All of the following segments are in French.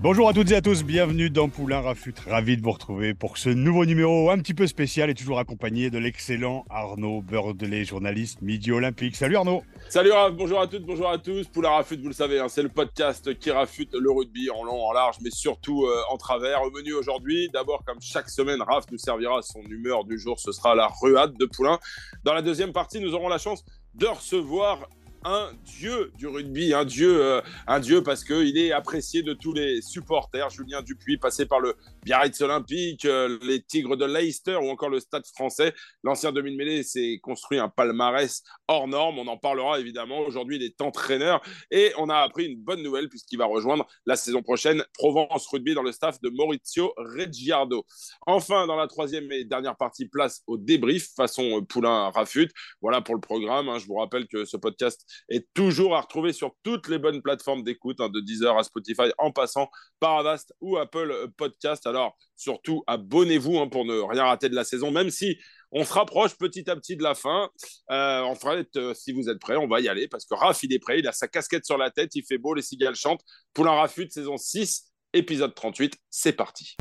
Bonjour à toutes et à tous, bienvenue dans Poulain Rafut. Ravi de vous retrouver pour ce nouveau numéro un petit peu spécial et toujours accompagné de l'excellent Arnaud Beurdelet, journaliste Midi Olympique. Salut Arnaud. Salut Raph, bonjour à toutes, bonjour à tous. Poulain Rafut, vous le savez, hein, c'est le podcast qui rafute le rugby en long, en large, mais surtout euh, en travers. Au menu aujourd'hui, d'abord, comme chaque semaine, Raph nous servira son humeur du jour, ce sera la ruade de Poulain. Dans la deuxième partie, nous aurons la chance de recevoir un dieu du rugby, un dieu, euh, un dieu parce qu'il est apprécié de tous les supporters. Julien Dupuis, passé par le Biarritz Olympique, euh, les Tigres de Leicester ou encore le Stade français. L'ancien demi-mêlée s'est construit un palmarès hors norme. On en parlera évidemment. Aujourd'hui, il est entraîneur et on a appris une bonne nouvelle puisqu'il va rejoindre la saison prochaine Provence Rugby dans le staff de Maurizio Reggiardo. Enfin, dans la troisième et dernière partie, place au débrief façon Poulain Rafut. Voilà pour le programme. Hein. Je vous rappelle que ce podcast est toujours à retrouver sur toutes les bonnes plateformes d'écoute, hein, de Deezer à Spotify, en passant par Avast ou Apple Podcast. Alors, surtout, abonnez-vous hein, pour ne rien rater de la saison, même si on se rapproche petit à petit de la fin. Euh, en fait, euh, si vous êtes prêts, on va y aller parce que Raph, il est prêt, il a sa casquette sur la tête, il fait beau, les cigales chantent. Poulain Rafut, saison 6, épisode 38, c'est parti.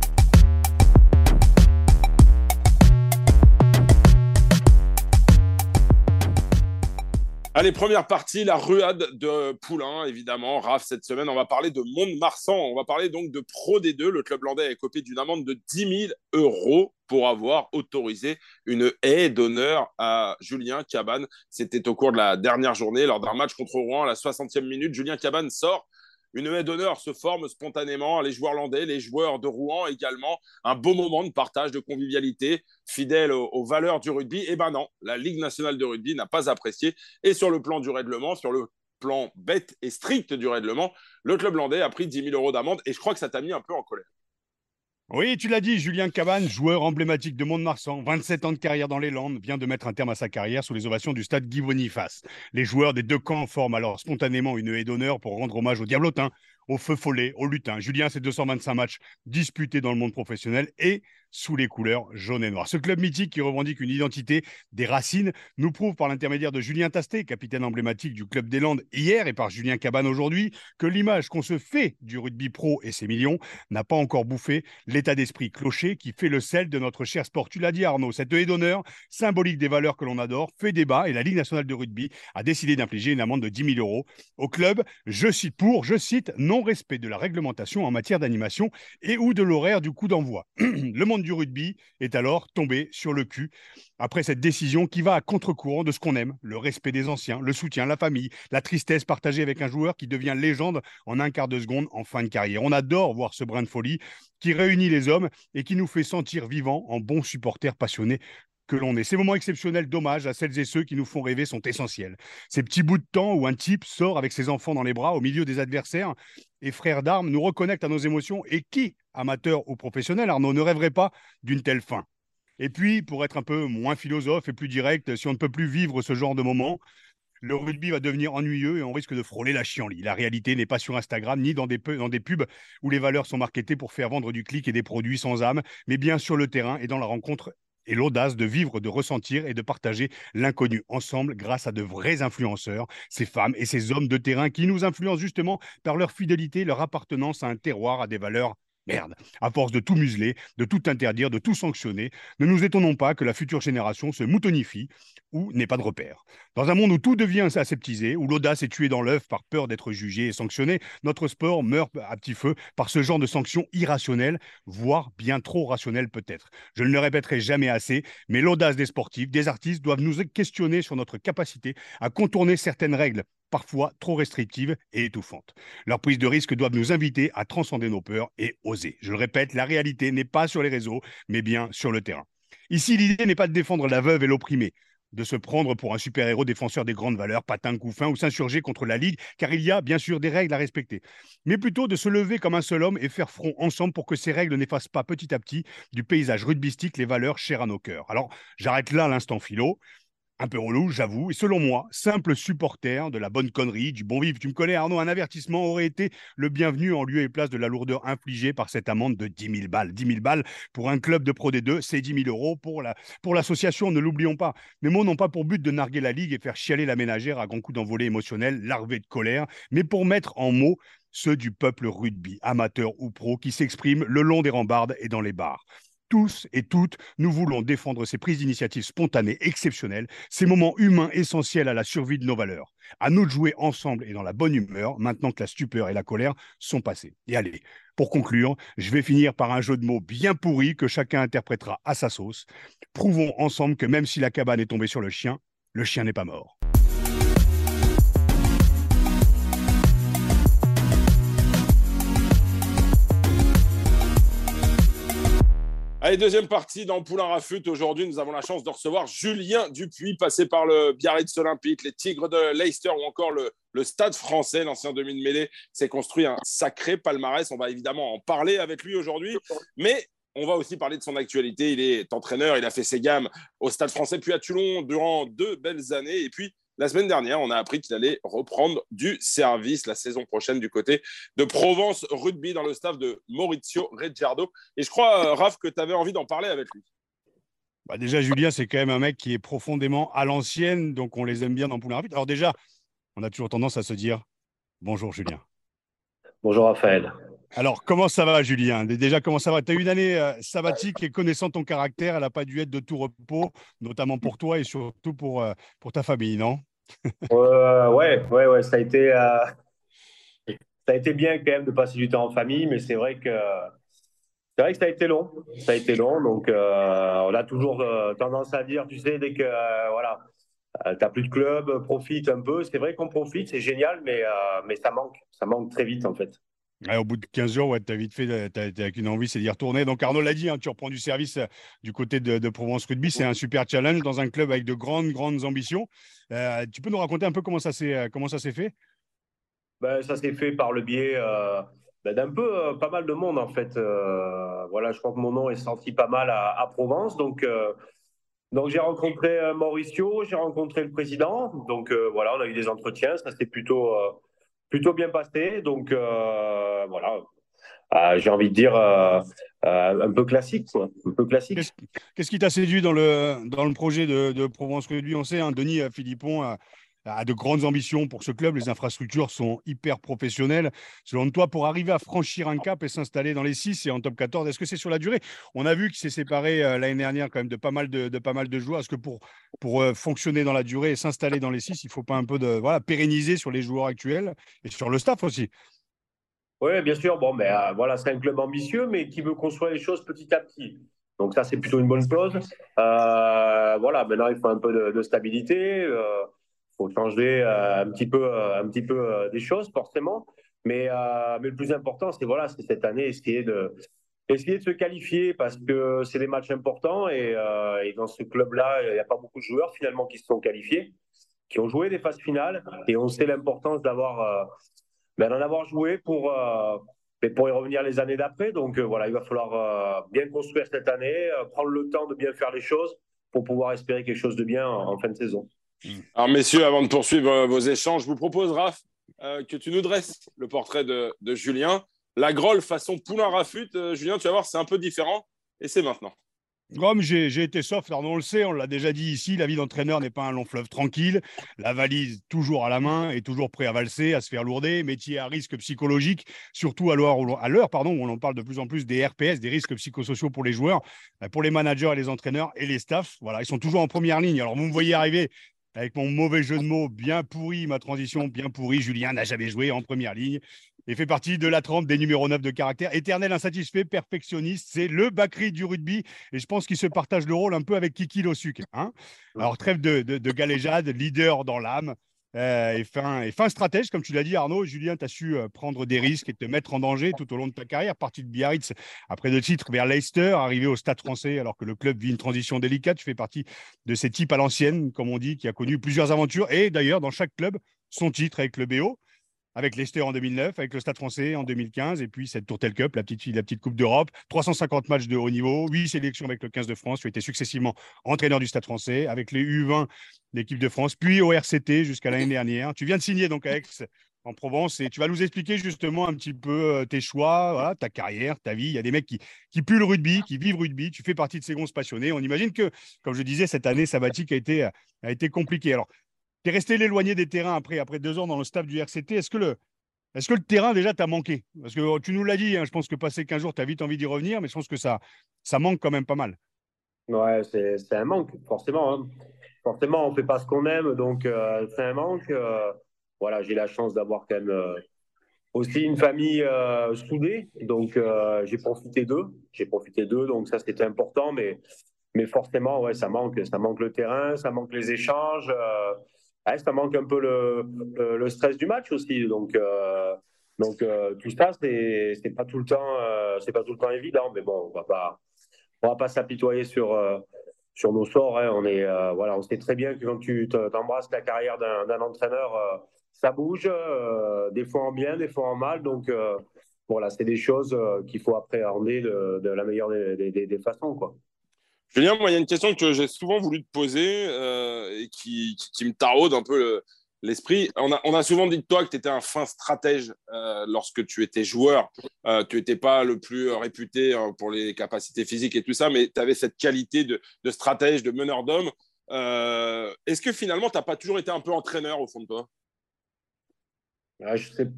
Allez, première partie, la ruade de Poulain, évidemment. Raph, cette semaine, on va parler de Mont-de-Marsan. On va parler donc de Pro D2. Le club landais a écopé d'une amende de 10 000 euros pour avoir autorisé une haie d'honneur à Julien Cabane. C'était au cours de la dernière journée, lors d'un match contre Rouen, à la 60e minute. Julien Cabane sort une haie d'honneur se forme spontanément. Les joueurs landais, les joueurs de Rouen également. Un beau moment de partage, de convivialité, fidèle aux, valeurs du rugby. Eh ben non, la Ligue nationale de rugby n'a pas apprécié. Et sur le plan du règlement, sur le plan bête et strict du règlement, le club landais a pris 10 000 euros d'amende. Et je crois que ça t'a mis un peu en colère. Oui, tu l'as dit, Julien Cabane, joueur emblématique de Mont-de-Marsan, 27 ans de carrière dans les Landes, vient de mettre un terme à sa carrière sous les ovations du stade Guy Boniface. Les joueurs des deux camps forment alors spontanément une haie d'honneur pour rendre hommage aux Diablotins, au feu follet, au lutin. Julien, c'est 225 matchs disputés dans le monde professionnel et sous les couleurs jaune et noir. Ce club mythique qui revendique une identité des racines nous prouve par l'intermédiaire de Julien Tasté, capitaine emblématique du club des Landes hier et par Julien Cabane aujourd'hui, que l'image qu'on se fait du rugby pro et ses millions n'a pas encore bouffé l'état d'esprit clocher qui fait le sel de notre cher sport. Tu l'as dit Arnaud, cette haie d'honneur, symbolique des valeurs que l'on adore, fait débat et la Ligue nationale de rugby a décidé d'infliger une amende de 10 000 euros au club, je cite, pour, je cite, non-respect de la réglementation en matière d'animation et ou de l'horaire du coup d'envoi. le monde du rugby est alors tombé sur le cul après cette décision qui va à contre-courant de ce qu'on aime, le respect des anciens, le soutien, la famille, la tristesse partagée avec un joueur qui devient légende en un quart de seconde en fin de carrière. On adore voir ce brin de folie qui réunit les hommes et qui nous fait sentir vivants en bons supporters passionnés que l'on est. Ces moments exceptionnels d'hommage à celles et ceux qui nous font rêver sont essentiels. Ces petits bouts de temps où un type sort avec ses enfants dans les bras au milieu des adversaires et frères d'armes nous reconnectent à nos émotions et qui, amateur ou professionnel, Arnaud, ne rêverait pas d'une telle fin. Et puis, pour être un peu moins philosophe et plus direct, si on ne peut plus vivre ce genre de moment, le rugby va devenir ennuyeux et on risque de frôler la chienlit. La réalité n'est pas sur Instagram ni dans des, dans des pubs où les valeurs sont marketées pour faire vendre du clic et des produits sans âme, mais bien sur le terrain et dans la rencontre et l'audace de vivre, de ressentir et de partager l'inconnu ensemble grâce à de vrais influenceurs, ces femmes et ces hommes de terrain qui nous influencent justement par leur fidélité, leur appartenance à un terroir, à des valeurs Merde, à force de tout museler, de tout interdire, de tout sanctionner, ne nous étonnons pas que la future génération se moutonifie ou n'ait pas de repère. Dans un monde où tout devient aseptisé, où l'audace est tuée dans l'œuf par peur d'être jugée et sanctionnée, notre sport meurt à petit feu par ce genre de sanctions irrationnelles, voire bien trop rationnelles peut-être. Je ne le répéterai jamais assez, mais l'audace des sportifs, des artistes doivent nous questionner sur notre capacité à contourner certaines règles parfois trop restrictives et étouffantes. Leur prise de risque doivent nous inviter à transcender nos peurs et oser. Je le répète, la réalité n'est pas sur les réseaux, mais bien sur le terrain. Ici, l'idée n'est pas de défendre la veuve et l'opprimé. de se prendre pour un super-héros défenseur des grandes valeurs, patin couffin, ou s'insurger contre la Ligue, car il y a bien sûr des règles à respecter. Mais plutôt de se lever comme un seul homme et faire front ensemble pour que ces règles n'effacent pas petit à petit du paysage rugbystique les valeurs chères à nos cœurs. Alors, j'arrête là l'instant philo un peu relou, j'avoue. Et selon moi, simple supporter de la bonne connerie, du bon vivre. Tu me connais, Arnaud, un avertissement aurait été le bienvenu en lieu et place de la lourdeur infligée par cette amende de 10 000 balles. 10 000 balles pour un club de Pro D2, c'est 10 000 euros pour, la, pour l'association, ne l'oublions pas. Mes mots n'ont pas pour but de narguer la Ligue et faire chialer la ménagère à grands coups d'envolée émotionnel, larvé de colère, mais pour mettre en mots ceux du peuple rugby, amateur ou pro, qui s'expriment le long des rambardes et dans les bars tous et toutes, nous voulons défendre ces prises d'initiative spontanées exceptionnelles, ces moments humains essentiels à la survie de nos valeurs. À nous de jouer ensemble et dans la bonne humeur, maintenant que la stupeur et la colère sont passées. Et allez, pour conclure, je vais finir par un jeu de mots bien pourri que chacun interprétera à sa sauce. Prouvons ensemble que même si la cabane est tombée sur le chien, le chien n'est pas mort. Allez, deuxième partie dans Poulain Rafut. Aujourd'hui, nous avons la chance de recevoir Julien Dupuis, passé par le Biarritz Olympique, les Tigres de Leicester ou encore le, Stade français. L'ancien demi-mêlée s'est construit un sacré palmarès. On va évidemment en parler avec lui aujourd'hui. Mais on va aussi parler de son actualité. Il est entraîneur, il a fait ses gammes au Stade français, puis à Toulon durant deux belles années. Et puis, la semaine dernière, on a appris qu'il allait reprendre du service la saison prochaine du côté de Provence Rugby dans le staff de Maurizio Reggiardo. Et je crois, euh, Raph, que tu avais envie d'en parler avec lui. Bah déjà, Julien, c'est quand même un mec qui est profondément à l'ancienne, donc on les aime bien dans Poulain Rapide. Alors déjà, on a toujours tendance à se dire bonjour Julien. Bonjour Raphaël. Alors, comment ça va, Julien? Déjà, comment ça va? Tu as eu une année euh, sabbatique et connaissant ton caractère, elle n'a pas dû être de tout repos, notamment pour toi et surtout pour, euh, ta famille, non? Euh, Ouais, ouais, ouais, ça a été. Ça a été bien quand même de passer du temps en famille, mais c'est vrai que c'est vrai que ça a été long. Ça donc on a toujours tendance à dire, tu sais, dès que voilà, tu n'as plus de club, profite un peu. C'est vrai qu'on profite, c'est génial, mais mais ça manque, ça manque très vite en fait au bout de 15 jours, ouais, tu as vite fait, tu as, avec une envie, c'est d'y retourner. Donc Arnaud l'a dit, hein, tu reprends du service euh, du côté de, Provence Rugby. C'est un super challenge dans un club avec de grandes, grandes ambitions. Euh, tu peux nous raconter un peu comment ça s'est, euh, comment ça s'est fait? Ben, Ça s'est fait par le biais ben, d'un peu, pas mal de monde en fait. voilà, je crois que mon nom est sorti pas mal à, Provence. Donc, donc j'ai rencontré Mauricio, j'ai rencontré le président. Donc voilà, on a eu des entretiens. Ça s'est plutôt plutôt bien passé. Donc euh, voilà, euh, j'ai envie de dire euh, un peu classique, un peu classique. Qu'est-ce qui t'a séduit dans le, dans le projet de, Provence Rugby On sait, hein, Denis Philippon de grandes ambitions pour ce club. Les infrastructures sont hyper professionnelles. Selon toi, pour arriver à franchir un cap et s'installer dans les 6 et en top 14, est-ce que c'est sur la durée? On a vu qu'il s'est séparé euh, l'année dernière quand même de pas mal de, pas mal de joueurs. Est-ce que pour, pour euh, fonctionner dans la durée et s'installer dans les 6, il ne faut pas un peu de voilà, pérenniser sur les joueurs actuels et sur le staff aussi? Oui, bien sûr. Bon, mais euh, voilà, c'est un club ambitieux, mais qui veut construire les choses petit à petit. Donc ça, c'est plutôt une bonne chose. voilà, maintenant, il faut un peu de stabilité faut changer euh, un petit peu, euh, un petit peu euh, des choses forcément. Mais, mais le plus important, c'est voilà, cette année essayer de essayer de se qualifier parce que c'est des matchs importants et, dans ce club-là, il n'y a pas beaucoup de joueurs finalement qui se sont qualifiés, qui ont joué des phases finales et on sait l'importance d'avoir ben, d'en avoir joué pour pour y revenir les années d'après. Donc voilà, il va falloir bien construire cette année, prendre le temps de bien faire les choses pour pouvoir espérer quelque chose de bien en fin de saison. Alors, messieurs, avant de poursuivre euh, vos échanges, je vous propose, Raph, euh, que tu nous dresses le portrait de, Julien. La grolle façon poulain rafute, euh, Julien, tu vas voir, c'est un peu différent. Et c'est maintenant. Comme j'ai été soft, alors on le sait, on l'a déjà dit ici, la vie d'entraîneur n'est pas un long fleuve tranquille. La valise toujours à la main et toujours prêt à valser, à se faire lourder. Métier à risque psychologique, surtout à l'heure pardon, où on parle de plus en plus des RPS, des risques psychosociaux pour les joueurs, pour les managers et les entraîneurs et les staffs. Voilà, ils sont toujours en première ligne. Alors vous me voyez arriver avec mon mauvais jeu de mots bien pourri, ma transition bien pourrie. Julien n'a jamais joué en première ligne et fait partie de la trempe des numéros 9 de caractère. Éternel insatisfait, perfectionniste, c'est le Bakri du rugby. Et je pense qu'il se partage le rôle un peu avec Kiki Losuc. Hein Alors, trêve de, de, galéjade, leader dans l'âme. Euh, et, fin, stratège, comme tu l'as dit, Arnaud. Julien, tu as su euh, prendre des risques et te mettre en danger tout au long de ta carrière. Parti de Biarritz après deux titres vers Leicester, arrivé au Stade français alors que le club vit une transition délicate. Tu fais partie de ces types à l'ancienne, comme on dit, qui a connu plusieurs aventures et d'ailleurs dans chaque club son titre avec le BO avec Leicester en 2009, avec le Stade français en 2015, et puis cette Tourtel Cup, la petite, Coupe d'Europe, 350 matchs de haut niveau, 8 sélections avec le 15 de France. Tu as été successivement entraîneur du Stade français, avec les U20 l'équipe de France, puis au RCT jusqu'à l'année dernière. Tu viens de signer donc à Aix en Provence et tu vas nous expliquer justement un petit peu euh, tes choix, ta carrière, ta vie. Il y a des mecs qui, qui le rugby, qui vivent rugby. Tu fais partie de ces gonzes passionnés. On imagine que, comme je disais, cette année sabbatique a été, a été compliquée. Alors, tu es resté l'éloigné des terrains après, après deux ans dans le staff du RCT. Est-ce que le, est-ce que le terrain déjà t'a manqué? Parce que oh, tu nous l'as dit, hein, je pense que passé 15 jours, tu as vite envie d'y revenir, mais je pense que ça, ça manque quand même pas mal. Ouais, c'est un manque, forcément. Hein. Forcément, on ne fait pas ce qu'on aime, donc euh, c'est un manque. Euh, voilà, j'ai la chance d'avoir quand même euh, aussi une famille soudée, donc j'ai profité d'eux. J'ai profité d'eux, donc ça c'était important, mais, mais forcément, ouais, ça manque. Ça manque le terrain, ça manque les échanges ça manque un peu le, le, stress du match aussi. Donc, euh, donc euh, tout ça, c'est, pas tout le temps, euh, pas tout le temps évident. Mais bon, on va pas, on va pas s'apitoyer sur sur nos sorts. Hein. On est, voilà, on sait très bien que quand tu t'embrasses la carrière d'un, entraîneur, ça bouge, des fois en bien, des fois en mal. Donc voilà, c'est des choses qu'il faut appréhender de, de la meilleure des, des, des façons, quoi. Julien, il y a une question que j'ai souvent voulu te poser euh, et qui, me taraude un peu l'esprit. on, a, souvent dit de toi que tu étais un fin stratège euh, lorsque tu étais joueur. Euh, tu n'étais pas le plus réputé pour les capacités physiques et tout ça, mais tu avais cette qualité de, stratège, de meneur d'homme. Est-ce que finalement, tu n'as pas toujours été un peu entraîneur au fond de toi? C'est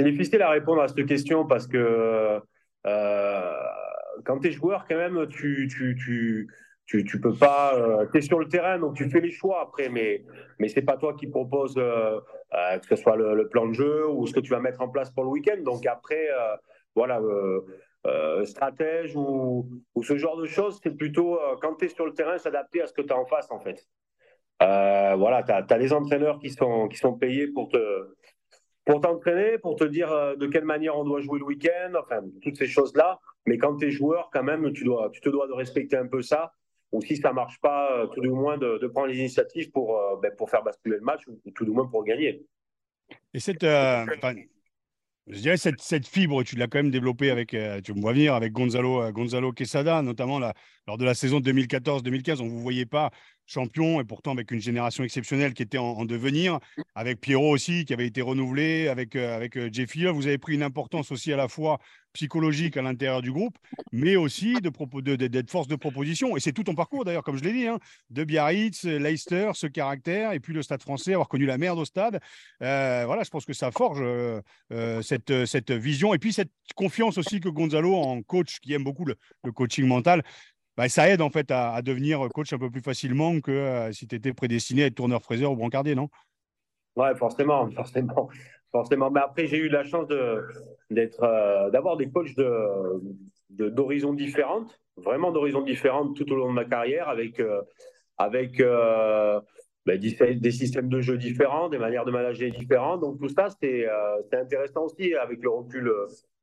difficile à répondre à cette question parce que quand tu es joueur, quand même, tu, tu, tu, tu, peux pas. Euh, tu es sur le terrain, donc tu fais les choix après, mais, mais ce n'est pas toi qui propose euh, euh, que ce soit le, plan de jeu ou ce que tu vas mettre en place pour le week-end. Donc après, voilà, stratège ou, ou, ce genre de choses, c'est plutôt quand tu es sur le terrain, s'adapter à ce que tu as en face, en fait. voilà, tu as, les entraîneurs qui sont, qui sont payés pour te pour t'entraîner, pour te dire de quelle manière on doit jouer le week-end, enfin, toutes ces choses-là. Mais quand tu es joueur, quand même, tu, dois, tu te dois de respecter un peu ça. Ou si ça ne marche pas, euh, tout du moins de, prendre les initiatives pour, euh, ben, pour faire basculer le match ou, tout du moins pour gagner. Et cette, euh, je dirais cette, cette fibre, tu l'as quand même développée avec, tu me vois venir, avec Gonzalo, Gonzalo Quesada, notamment lors de la saison 2014-2015. On ne vous voyait pas champion et pourtant avec une génération exceptionnelle qui était en, devenir, avec Pierrot aussi qui avait été renouvelé, avec, avec Jeffy. Vous avez pris une importance aussi à la fois psychologique à l'intérieur du groupe, mais aussi de d'être force de proposition. Et c'est tout ton parcours d'ailleurs, comme je l'ai dit, hein, de Biarritz, Leicester, ce caractère, et puis le Stade français, avoir connu la merde au stade. Euh, voilà, je pense que ça forge euh, euh, cette, cette vision et puis cette confiance aussi que Gonzalo, en coach qui aime beaucoup le, coaching mental, bah, ça aide en fait à, devenir coach un peu plus facilement que si tu étais prédestiné à être tourneur-fraiseur ou brancardier, non? Ouais, forcément, forcément forcément. Mais après, j'ai eu la chance euh, d'avoir des coachs de, d'horizons différentes, vraiment d'horizons différentes tout au long de ma carrière, avec, euh, avec euh, ben, des, systèmes de jeu différents, des manières de manager différentes. Donc tout ça, c'est, intéressant aussi avec le recul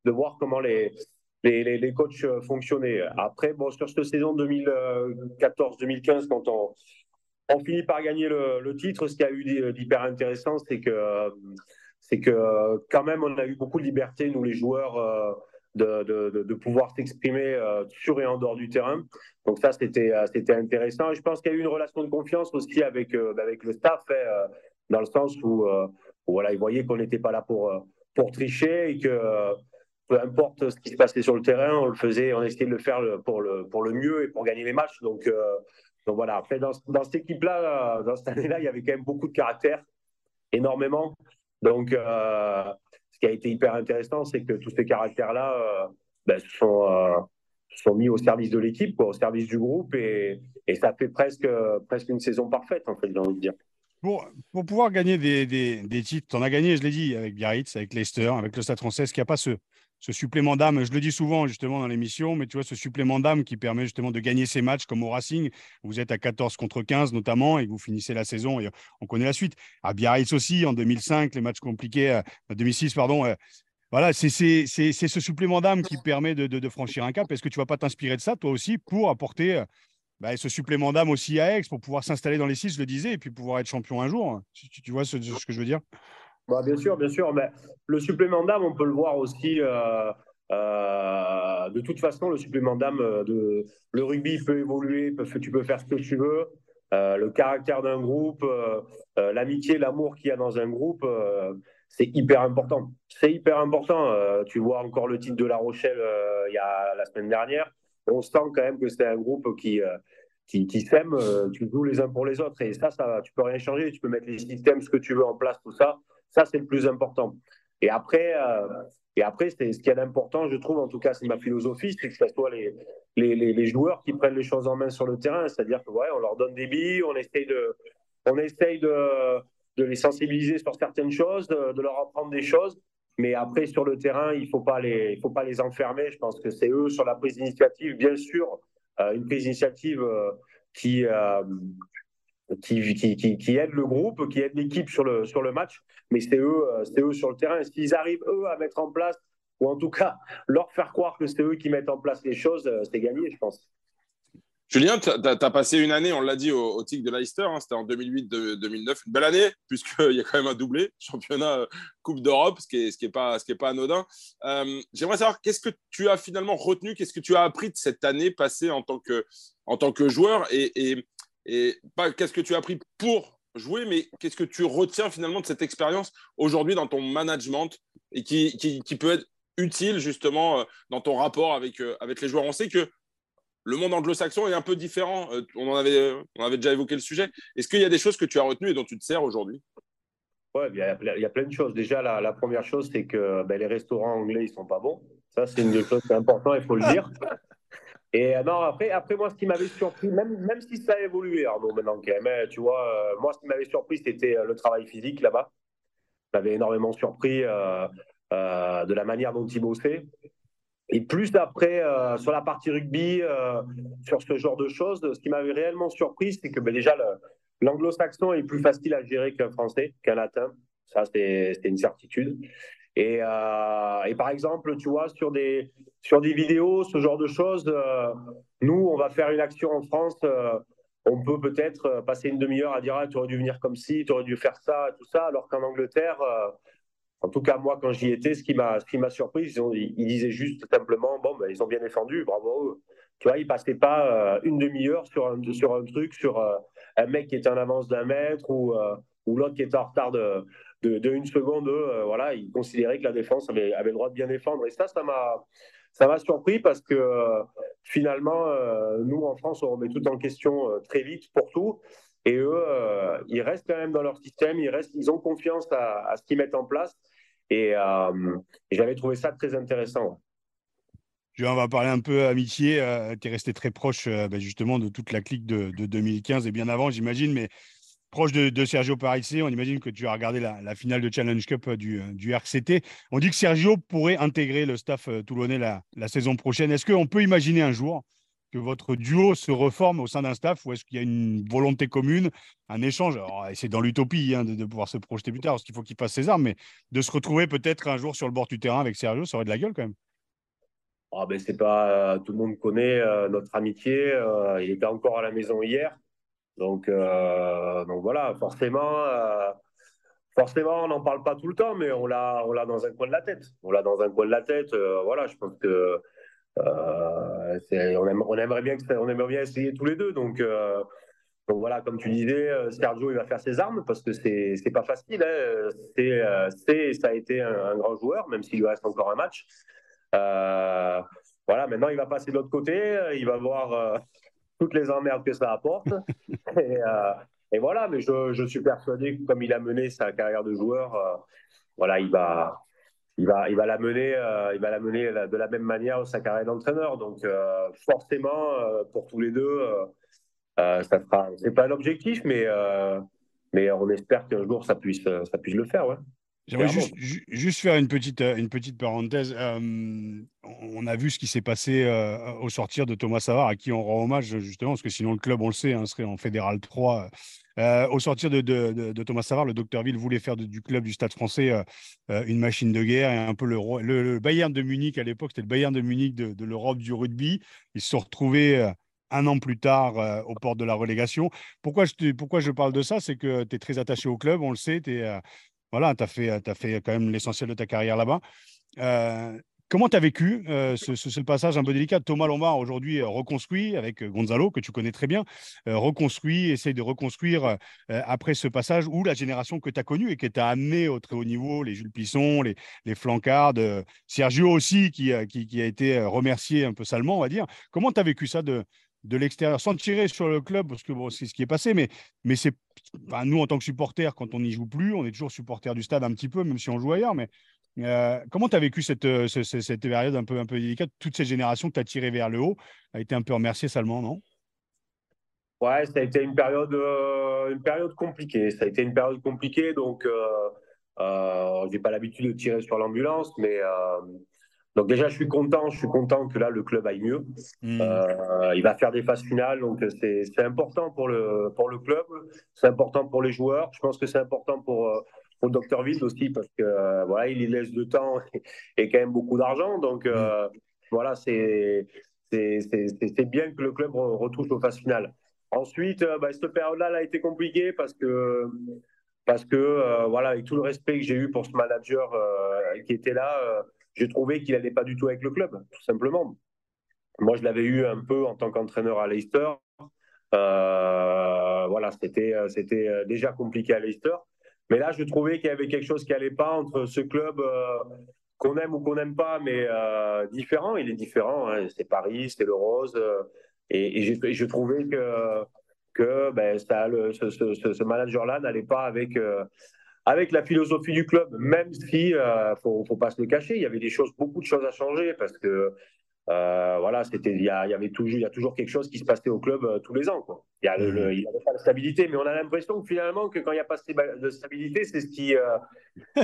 de voir comment les, les, les, coachs fonctionnaient. Après, bon, sur cette saison 2014-2015, quand on, on finit par gagner le, le, titre, ce qui a eu d'hyper intéressant, c'est que c'est que quand même, on a eu beaucoup de liberté, nous les joueurs, euh, de, de, de, pouvoir s'exprimer euh, sur et en dehors du terrain. Donc ça, c'était euh, c'était intéressant. Et je pense qu'il y a eu une relation de confiance aussi avec, avec le staff, hein, dans le sens où, voilà, ils voyaient qu'on n'était pas là pour, pour tricher et que peu importe ce qui se passait sur le terrain, on le faisait, on essayait de le faire pour le, pour le mieux et pour gagner les matchs. Donc, donc voilà, après, dans, dans cette équipe-là, dans cette année-là, il y avait quand même beaucoup de caractère, énormément. Donc, euh, ce qui a été hyper intéressant, c'est que tous ces caractères-là euh, ben, sont, euh, sont mis au service de l'équipe, au service du groupe, et, et, ça fait presque, presque une saison parfaite, en fait, j'ai envie de dire. Pour, pour pouvoir gagner des, des, des titres, en as gagné, je l'ai dit, avec Biarritz, avec Leicester, avec le Stade français, est-ce qu'il n'y a pas ce, ce supplément d'âme, je le dis souvent justement dans l'émission, mais tu vois, ce supplément d'âme qui permet justement de gagner ces matchs comme au Racing, vous êtes à 14 contre 15 notamment et vous finissez la saison et on connaît la suite. À Biarritz aussi, en 2005, les matchs compliqués, en 2006, pardon. voilà, c'est ce supplément d'âme qui permet de, de, franchir un cap. Est-ce que tu ne vas pas t'inspirer de ça, toi aussi, pour apporter bah, ce supplément d'âme aussi à Aix, pour pouvoir s'installer dans les six, je le disais, et puis pouvoir être champion un jour Tu, tu vois ce que je veux dire? Bah, bien sûr, bien sûr. Mais le supplément d'âme, on peut le voir aussi. Euh, euh, de toute façon, le supplément d'âme, euh, le rugby peut évoluer, tu peux faire ce que tu veux. le caractère d'un groupe, l'amitié, l'amour qu'il y a dans un groupe, c'est hyper important. C'est hyper important. tu vois encore le titre de La Rochelle il y a la semaine dernière. On sent quand même que c'est un groupe qui, qui, qui s'aiment. tu joues les uns pour les autres. Et ça, ça, tu peux rien changer. Tu peux mettre les systèmes, ce que tu veux en place, tout ça. Ça, c'est le plus important. Et après, euh, et après c'est ce qui est important, je trouve, en tout cas, c'est ma philosophie, c'est que ce soit les, les, les, joueurs qui prennent les choses en main sur le terrain. C'est-à-dire que ouais, leur donne des billes, on essaye de, on essaye de, les sensibiliser sur certaines choses, de, leur apprendre des choses. Mais après, sur le terrain, il ne faut, pas les, faut pas les enfermer. Je pense que c'est eux sur la prise d'initiative, bien sûr, euh, une prise d'initiative euh, qui, qui, aident le groupe, qui aident l'équipe sur le, sur le match, mais c'est eux, euh, eux sur le terrain. S'ils arrivent, eux, à mettre en place, ou en tout cas leur faire croire que c'est eux qui mettent en place les choses, euh, c'est gagné, je pense. Julien, tu as, passé une année, on l'a dit, au, au TIC de Leicester, hein, c'était en 2008-2009, une belle année, puisqu'il y a quand même un doublé, championnat euh, Coupe d'Europe, ce qui n'est ce pas, ce qui est pas anodin. J'aimerais savoir, qu'est-ce que tu as finalement retenu, qu'est-ce que tu as appris de cette année passée en tant que, en tant que joueur et et pas qu'est-ce que tu as appris pour jouer, mais qu'est-ce que tu retiens finalement de cette expérience aujourd'hui dans ton management et qui, qui, peut être utile justement euh, dans ton rapport avec, euh, avec les joueurs? On sait que le monde anglo-saxon est un peu différent. Euh, on, en avait, on avait déjà évoqué le sujet. Est-ce qu'il y a des choses que tu as retenues et dont tu te sers aujourd'hui? Oui, il y, a, plein de choses. Déjà, la, première chose, c'est que ben, les restaurants anglais, ils sont pas bons. Ça, c'est une des choses qui est importante, il faut le dire. Et euh, non, après, après, moi, ce qui m'avait surpris, même, même si ça a évolué, Arnaud, maintenant quand même, tu vois, euh, moi, ce qui m'avait surpris, c'était euh, le travail physique là-bas. Ça m'avait énormément surpris de la manière dont ils bossaient. Et plus après, sur la partie rugby, sur ce genre de choses, ce qui m'avait réellement surpris, c'est que ben, déjà, l'anglo-saxon est plus facile à gérer qu'un français, qu'un latin. Ça, c'est une certitude. Et, euh, et, par exemple, tu vois, sur des, sur des vidéos, ce genre de choses, euh, nous, on va faire une action en France, euh, on peut peut-être passer une demi-heure à dire ah, tu aurais dû venir comme ci, tu aurais dû faire ça, tout ça, alors qu'en Angleterre, en tout cas, moi, quand j'y étais, ce qui m'a, ce qui m'a surpris, ils, ils, disaient juste simplement bon, ben, ils ont bien défendu, bravo. Tu vois, ils passaient pas une demi-heure sur un, sur un truc, sur un mec qui était en avance d'un mètre ou, ou l'autre qui était en retard de de, une seconde, euh, voilà, ils considéraient que la défense avait, le droit de bien défendre. Et ça, ça m'a ça m'a surpris parce que euh, finalement, euh, nous en France, on remet tout en question très vite pour tout. Et eux, ils restent quand même dans leur système, ils, restent, ils ont confiance à, ce qu'ils mettent en place. Et, j'avais trouvé ça très intéressant. on va parler un peu amitié. tu es resté très proche bah, justement de toute la clique de, de 2015 et bien avant, j'imagine. Mais proche de, Sergio Parisse. On imagine que tu as regardé la, finale de Challenge Cup euh, du, euh, du, RCT. On dit que Sergio pourrait intégrer le staff euh, toulonnais la, saison prochaine. Est-ce qu'on peut imaginer un jour que votre duo se reforme au sein d'un staff ou est-ce qu'il y a une volonté commune, un échange? C'est dans l'utopie hein, de, pouvoir se projeter plus tard parce qu'il faut qu'il fasse ses armes, mais de se retrouver peut-être un jour sur le bord du terrain avec Sergio, ça aurait de la gueule quand même. Ah ben c'est pas tout le monde connaît notre amitié. il était encore à la maison hier. Donc, euh, donc voilà, forcément, euh, forcément, on n'en parle pas tout le temps, mais on l'a, on l'a dans un coin de la tête. On l'a dans un coin de la tête. Euh, voilà, je pense que on, aimerait bien on aimerait bien essayer tous les deux. Donc, donc voilà, comme tu disais, Sergio, il va faire ses armes parce que c'est, c'est pas facile. Hein. C'est, c'est, ça a été un, grand joueur, même s'il lui reste encore un match. voilà, maintenant il va passer de l'autre côté. Il va voir toutes les emmerdes que ça apporte. Euh, et, voilà, mais je, je, suis persuadé que comme il a mené sa carrière de joueur, euh, voilà, il va, il va, il va la mener, euh, il va la mener de la même manière sa carrière d'entraîneur. Donc forcément, pour tous les deux, ça sera. C'est pas un objectif, mais mais on espère qu'un jour ça puisse, ça puisse le faire, ouais. J'aimerais juste, juste, faire une petite, euh, une petite parenthèse. Euh, on a vu ce qui s'est passé euh, au sortir de Thomas Savard, à qui on rend hommage justement, parce que sinon le club, on le sait, hein, serait en fédéral 3. au sortir de, de, Thomas Savard, le docteur Ville voulait faire du club du Stade français une machine de guerre et un peu le, le, Bayern de Munich à l'époque, c'était le Bayern de Munich de, l'Europe du rugby. Ils se sont retrouvés un an plus tard aux portes de la relégation. Pourquoi je, pourquoi je parle de ça? C'est que tu es très attaché au club, on le sait, tu es voilà, tu as as fait quand même l'essentiel de ta carrière là-bas. Euh, comment tu as vécu euh, ce, passage un peu délicat? Thomas Lombard, aujourd'hui, euh, reconstruit avec Gonzalo, que tu connais très bien, reconstruit, essaye de reconstruire après ce passage où la génération que tu as connue et qui t'a amené au très haut niveau, les Jules Plisson, les, les Flancard, Sergio aussi, qui, qui, qui, a été remercié un peu salement, on va dire. Comment tu as vécu ça de, de l'extérieur, sans tirer sur le club, parce que bon, c'est ce qui est passé, mais, mais c'est nous, en tant que supporters, quand on n'y joue plus, on est toujours supporters du stade un petit peu, même si on joue ailleurs. Mais euh, comment tu as vécu cette, euh, cette, période un peu, un peu délicate? Toute cette génération que tu as tiré vers le haut a été un peu remerciée salement, non? Ouais, ça a été une période, euh, une période compliquée. Ça a été une période compliquée, donc je n'ai pas l'habitude de tirer sur l'ambulance, mais donc déjà, je suis content, je suis content que là, le club aille mieux. Hmm. Euh, il va faire des phases finales, donc c'est important pour le, pour le club, c'est important pour les joueurs. Je pense que c'est important pour, euh, pour Dr Ville aussi, parce que euh, voilà, il y laisse de temps et, quand même beaucoup d'argent. Donc hmm. voilà, c'est bien que le club retouche aux phases finales. Ensuite, bah, cette période-là a été compliquée parce que parce que voilà, avec tout le respect que j'ai eu pour ce manager qui était là, j'ai trouvé qu'il n'allait pas du tout avec le club, tout simplement. Moi, je l'avais eu un peu en tant qu'entraîneur à Leicester. Euh, voilà, c'était, c'était déjà compliqué à Leicester. Mais là, je trouvais qu'il y avait quelque chose qui n'allait pas entre ce club euh, qu'on aime ou qu'on n'aime pas, mais euh, différent. Il est différent. Hein. C'est Paris, c'est le Rose. et, et je trouvais que, que ben, ça, ce, ce manager-là n'allait pas avec, avec la philosophie du club, même si, euh, faut, faut pas se le cacher, il y avait des choses, beaucoup de choses à changer parce que euh, voilà, c'était, il y, avait toujours, il y a toujours quelque chose qui se passait au club euh, tous les ans. Quoi. Il n'y mmh. avait pas de stabilité, mais on a l'impression que finalement, que quand il n'y a pas de stabilité, c'est ce qui, euh,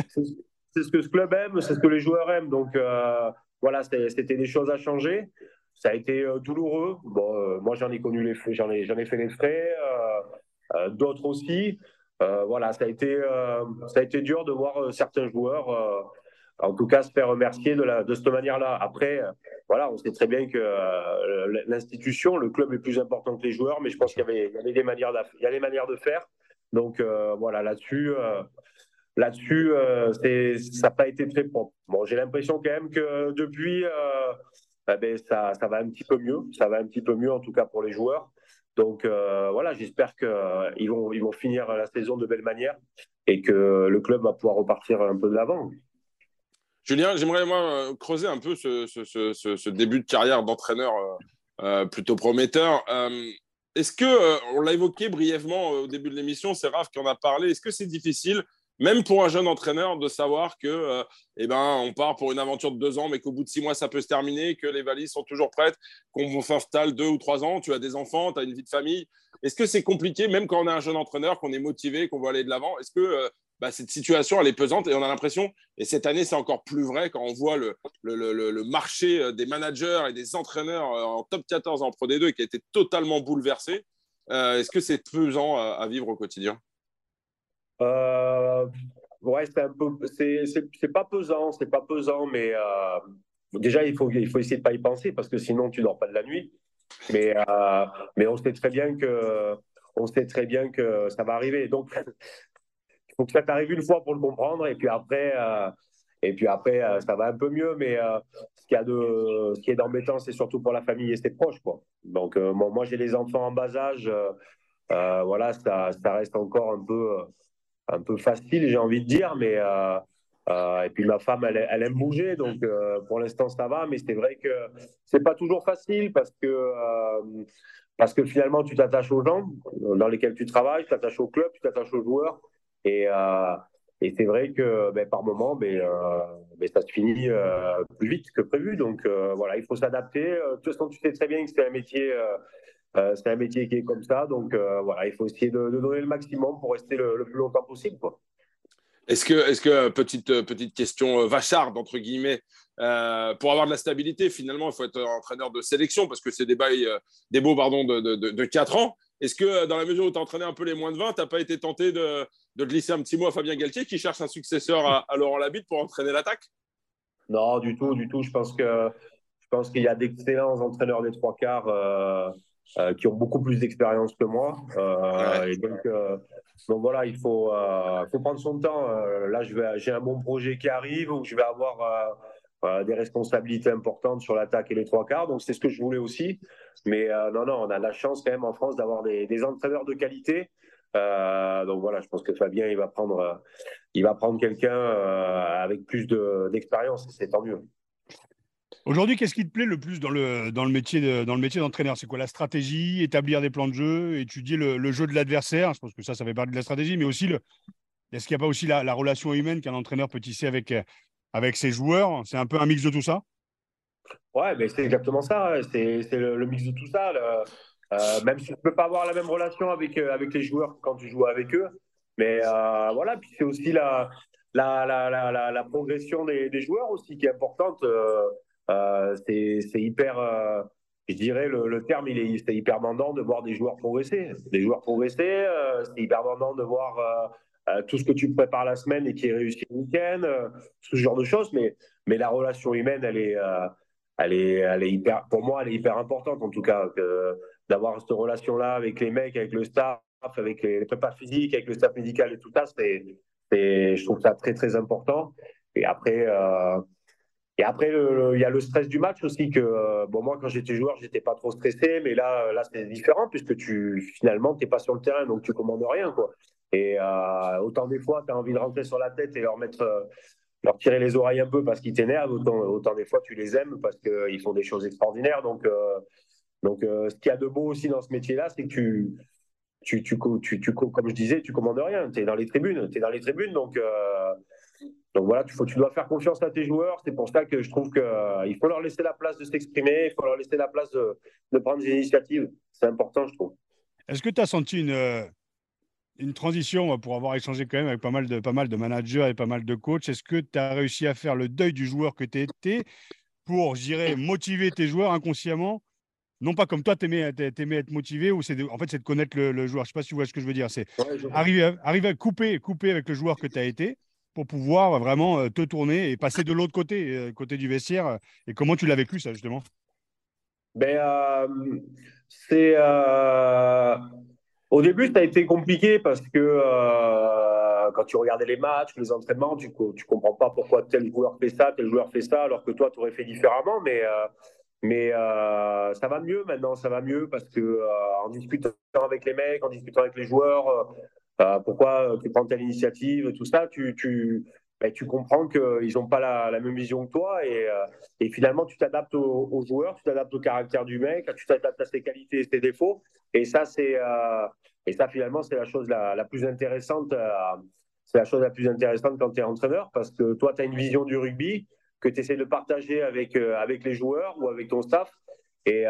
c'est ce que ce club aime, c'est ce que les joueurs aiment. Donc voilà, c'était des choses à changer. Ça a été douloureux. Bon, moi j'en ai connu les frais, j'en ai, j'en ai fait les frais, d'autres aussi. Euh, voilà, ça a, été, euh, ça a été dur de voir euh, certains joueurs, en tout cas, se faire remercier de, la, de cette manière-là. Après, voilà, on sait très bien que l'institution, le club est plus important que les joueurs, mais je pense qu'il y y des manières, il y a des manières de faire. Donc voilà, là-dessus, là-dessus, ça n'a pas été très propre. Bon, j'ai l'impression quand même que depuis, eh ben, ça, ça va un petit peu mieux. Ça va un petit peu mieux, en tout cas pour les joueurs. Donc euh, voilà, j'espère qu'ils euh, vont, ils vont finir la saison de belle manière et que le club va pouvoir repartir un peu de l'avant. Julien, j'aimerais moi creuser un peu ce, ce, ce, début de carrière d'entraîneur euh, plutôt prometteur. est-ce que, on l'a évoqué brièvement au début de l'émission, c'est Raph qui en a parlé, est-ce que c'est difficile même pour un jeune entraîneur, de savoir que, euh, eh ben, on part pour une aventure de deux ans, mais qu'au bout de six mois, ça peut se terminer, que les valises sont toujours prêtes, qu'on s'installe deux ou trois ans, tu as des enfants, tu as une vie de famille. Est-ce que c'est compliqué, même quand on est un jeune entraîneur, qu'on est motivé, qu'on veut aller de l'avant Est-ce que euh, bah, cette situation, elle est pesante et on a l'impression, et cette année, c'est encore plus vrai quand on voit le, le, marché euh, des managers et des entraîneurs en top 14 en Pro D2 qui a été totalement bouleversé. Est-ce que c'est pesant à vivre au quotidien? Ouais, c'est un peu, c'est pas pesant, c'est pas pesant, mais euh, déjà il faut, il faut essayer de pas y penser parce que sinon tu dors pas de la nuit. Mais, euh, mais on sait très bien que, on sait très bien que ça va arriver. Donc, il faut que ça t'arrive une fois pour le comprendre et puis après, euh, et puis après, ça va un peu mieux. Mais ce qu'il a de, qui est d'embêtant, c'est surtout pour la famille et ses proches, quoi. Donc, moi, j'ai les enfants en bas âge. voilà, ça, ça reste encore un peu un peu facile, j'ai envie de dire, mais euh, euh, et puis ma femme, elle, elle aime bouger, donc euh, pour l'instant ça va, mais c'est vrai que c'est pas toujours facile parce que parce que finalement tu t'attaches aux gens dans lesquels tu travailles, tu t'attaches au club, tu t'attaches aux joueurs, et et c'est vrai que ben, par moment, ben, ben, ça se finit plus vite que prévu. Donc voilà, il faut s'adapter. De toute façon, tu sais très bien que c'est un métier c'est un métier qui est comme ça, donc euh, voilà, il faut essayer de, donner le maximum pour rester le, plus longtemps possible. Quoi. Est-ce que, est que petite, petite question vacharde, entre guillemets, pour avoir de la stabilité, finalement, il faut être entraîneur de sélection parce que c'est des, bails, des beaux pardon, de, de, de, 4 ans. Est-ce que dans la mesure où tu as entraîné un peu les moins de 20, tu n'as pas été tenté de, de glisser un petit mot à Fabien Galtier qui cherche un successeur à, à Laurent Labitte pour entraîner l'attaque? Non, du tout, du tout. Je pense que je pense qu'il y a d'excellents entraîneurs des trois quarts euh, euh, qui ont beaucoup plus d'expérience que moi. Euh, et donc, donc, voilà, il faut, faut prendre son temps. là, j'ai un bon projet qui arrive où je vais avoir des responsabilités importantes sur l'attaque et les trois quarts. Donc c'est ce que je voulais aussi. Mais non, non, on a la chance quand même en France d'avoir des, des, entraîneurs de qualité. donc voilà, je pense que Fabien, il va prendre, il va prendre quelqu'un avec plus d'expérience. c'est tant mieux. Aujourd'hui, qu'est-ce qui te plaît le plus dans le, dans le métier dans le métier d'entraîneur? C'est quoi la stratégie, établir des plans de jeu, étudier le, jeu de l'adversaire? Je pense que ça, ça fait partie de la stratégie, mais aussi est-ce qu'il n'y a pas aussi la, relation humaine qu'un entraîneur peut tisser avec, avec ses joueurs? C'est un peu un mix de tout ça? Ouais, mais c'est exactement ça. C'est, le, mix de tout ça. Euh, même si tu ne peux pas avoir la même relation avec, euh, avec les joueurs quand tu joues avec eux. Mais euh, voilà, puis c'est aussi la, la, la, progression des, joueurs aussi qui est importante. C'est hyper, euh, je dirais, le, terme, il est, c'est hyper mandant de voir des joueurs progresser. Des joueurs progresser, euh, c'est hyper mandant de voir tout ce que tu prépares la semaine et qui est réussi le week-end, ce genre de choses. Mais, mais la relation humaine, elle est, elle est, elle est hyper, pour moi, elle est hyper importante en tout cas, d'avoir cette relation-là avec les mecs, avec le staff, avec les, les prépas physiques, avec le staff médical et tout ça. C'est, je trouve ça très très important. Et après, et après, il y a le stress du match aussi. Que euh, bon, moi, quand j'étais joueur, j'étais pas trop stressé, mais là, là, c'est différent puisque tu finalement, t'es pas sur le terrain, donc tu commandes rien, quoi. Et euh, autant des fois, tu as envie de rentrer sur la tête et leur mettre, euh, leur tirer les oreilles un peu parce qu'ils t'énervent. Autant, autant des fois, tu les aimes parce qu'ils font des choses extraordinaires. Donc, donc, ce qu'il y a de beau aussi dans ce métier-là, c'est que tu, tu, tu, tu, comme je disais, tu commandes rien. Tu es dans les tribunes. Tu dans les tribunes, donc donc voilà, tu, faut, tu dois faire confiance à tes joueurs. C'est pour ça que je trouve qu'il euh, faut leur laisser la place de s'exprimer, il faut leur laisser la place de, prendre des initiatives. C'est important, je trouve. Est-ce que tu as senti une, euh, une transition pour avoir échangé quand même avec pas mal de, pas mal de managers et pas mal de coachs? Est-ce que tu as réussi à faire le deuil du joueur que tu étais pour, je dirais, motiver tes joueurs inconsciemment? Non pas comme toi, tu aimais, être motivé, ou c'est en fait, c'est de connaître le, joueur. Je ne sais pas si tu vois ce que je veux dire. C'est arriver, arriver à couper, couper avec le joueur que tu as été pour pouvoir vraiment euh, te tourner et passer de l'autre côté, euh, côté du vestiaire. Et comment tu l'as vécu, ça, justement? Ben, euh, c'est Au début, ça a été compliqué parce que quand tu regardais les matchs, les entraînements, tu ne comprends pas pourquoi tel joueur fait ça, tel joueur fait ça, alors que toi, tu aurais fait différemment. Mais, mais ça va mieux maintenant, ça va mieux parce que en discutant avec les mecs, en discutant avec les joueurs, euh, pourquoi euh, tu prends telle initiative, tout ça, tu, tu, ben, tu comprends qu'ils n'ont pas la, même vision que toi et, euh, et finalement tu t'adaptes aux, joueurs, tu t'adaptes au caractère du mec, tu t'adaptes à ses qualités et ses défauts. Et ça c'est et ça finalement c'est la chose la, la plus intéressante c'est la chose la plus intéressante quand tu es entraîneur parce que toi tu as une vision du rugby que tu essaies de partager avec, avec les joueurs ou avec ton staff et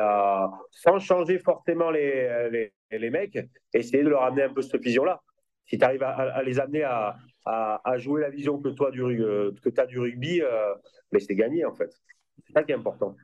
sans changer forcément les, les, les mecs, essayer de leur amener un peu cette vision-là si tu arrives à, les amener à, jouer la vision que toi du, euh, que as du rugby, euh, mais c'est gagné en fait. C'est ça qui est important.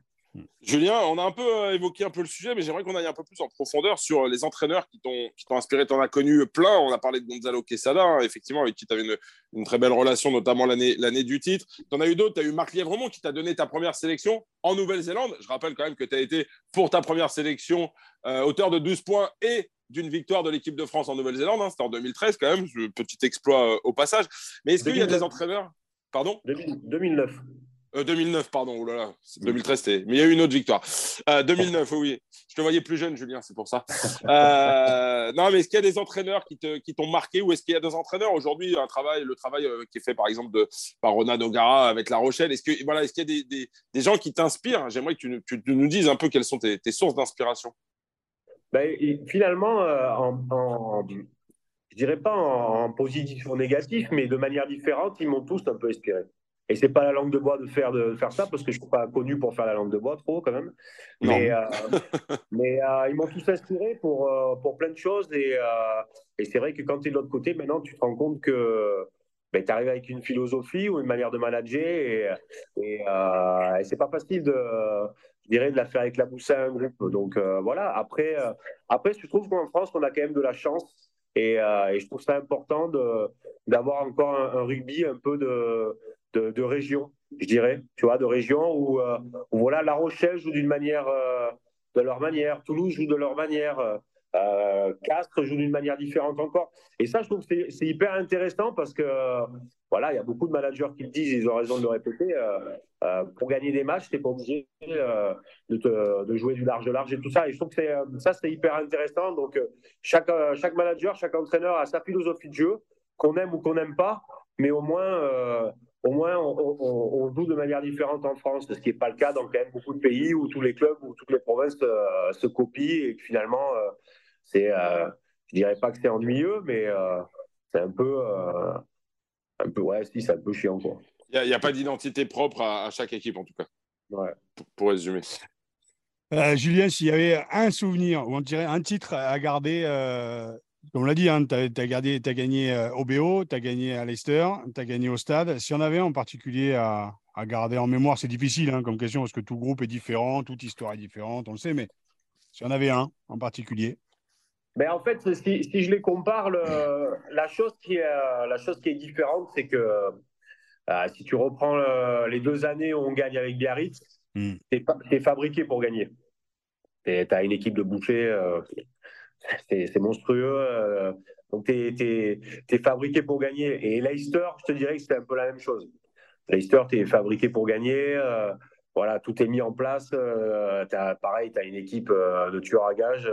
Julien, on a un peu euh, évoqué un peu le sujet, mais j'aimerais qu'on aille un peu plus en profondeur sur les entraîneurs qui t'ont inspiré. Tu en as connu plein. On a parlé de Gonzalo Quesada, hein, effectivement, avec qui tu avais une, très belle relation, notamment l'année du titre. Tu en as eu d'autres. Tu as eu Marc Lièvremont qui t'a donné ta première sélection en Nouvelle-Zélande. Je rappelle quand même que tu as été, pour ta première sélection, auteur de 12 points et d'une victoire de l'équipe de France en Nouvelle-Zélande. Hein, c'était en 2013 quand même, petit exploit euh, au passage. Mais est-ce qu'il y a des entraîneurs? Pardon? 2009. 2009, euh, pardon. Oh là là, 2013, c'était. Mais il y a eu une autre victoire. 2009, euh, oui. Je te voyais plus jeune, Julien, c'est pour ça. non, mais est-ce qu'il y a des entraîneurs qui, te, qui t'ont marqué ou est-ce qu'il y a des entraîneurs aujourd'hui, un travail, le travail qui est fait par exemple de, par Ronald O'Gara avec La Rochelle Est-ce, que, voilà, est-ce qu'il y a des, des, gens qui t'inspirent? J'aimerais que tu, nous dises un peu quelles sont tes sources d'inspiration ben, finalement, euh, en, en, je dirais pas en, positif ou négatif, mais de manière différente, ils m'ont tous un peu inspiré. Et c'est pas la langue de bois de faire, de faire ça, parce que je ne suis pas connu pour faire la langue de bois trop quand même. Mais, euh, mais euh, ils m'ont tous inspiré pour, pour plein de choses. Et, et c'est vrai que quand tu es de l'autre côté, maintenant, tu te rends compte que ben, tu arrives avec une philosophie ou une manière de manager et, et, euh, c'est pas facile de, dirais, de la faire éclabousser un groupe. Donc euh, voilà, après, euh, après, je trouve qu'en France, on a quand même de la chance et, et je trouve ça important d'avoir encore un, rugby un peu de, de, région, je dirais, tu vois, de région où, voilà, La Rochelle joue d'une manière, de leur manière, Toulouse joue de leur manière. Euh, Castres joue d'une manière différente encore. Et ça, je trouve que c'est hyper intéressant parce que voilà, il y a beaucoup de managers qui le disent, ils ont raison de le répéter. Euh, euh, pour gagner des matchs, tu n'es pas obligé de, de, jouer du large-large et tout ça. Et je trouve que ça, c'est hyper intéressant. Donc, chaque, chaque manager, chaque entraîneur a sa philosophie de jeu, qu'on aime ou qu'on n'aime pas, mais au moins, au moins on, joue de manière différente en France, ce qui n'est pas le cas dans quand même beaucoup de pays où tous les clubs ou toutes les provinces se copient et que finalement c'est, euh, je dirais pas que c'est ennuyeux, mais euh, c'est un peu, euh, un peu, ouais, si, c'est un peu chiant, quoi. Il n'y a, pas d'identité propre à, chaque équipe, en tout cas. Ouais. Pour, résumer. Julien, s'il y avait un souvenir, ou on dirait un titre à garder, comme on l'a dit, hein, tu as, as, gagné OBO, tu as gagné à Leicester, tu as gagné au stade. Si on avait en particulier à, à garder en mémoire, c'est difficile hein, comme question parce que tout groupe est différent, toute histoire est différente, on le sait, mais si on avait un en particulier. Mais en fait, si, si je les compare, la, chose qui est, la chose qui est différente, c'est que euh, si tu reprends les deux années où on gagne avec Biarritz, mm. tu es, fabriqué pour gagner. Tu as une équipe de bouchers, euh, c'est monstrueux. Euh, donc, tu es, es, fabriqué pour gagner. Et Leicester, je te dirais que c'est un peu la même chose. Leicester, tu es fabriqué pour gagner. voilà, tout est mis en place. As, pareil, tu as une équipe de tueurs à gages.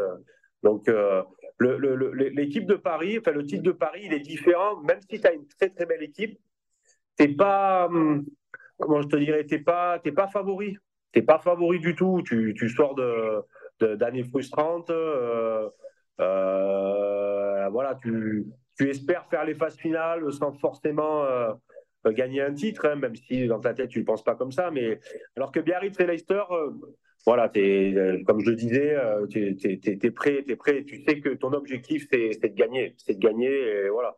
Donc, euh, l'équipe de Paris, enfin, le titre de Paris, il est différent, même si tu as une très très belle équipe, t'es pas, hum, comment je te dirais, t'es pas, pas favori. T'es pas favori du tout. Tu, tu sors de, d'années frustrantes. Euh, euh, voilà, tu, tu espères faire les phases finales sans forcément gagner un titre, hein, même si dans ta tête tu ne penses pas comme ça. Mais alors que Biarritz et Leicester, voilà, es, euh, comme je le disais, euh, tu es, prêt, es prêt, tu sais que ton objectif, c'est de gagner. C'est de gagner, et voilà.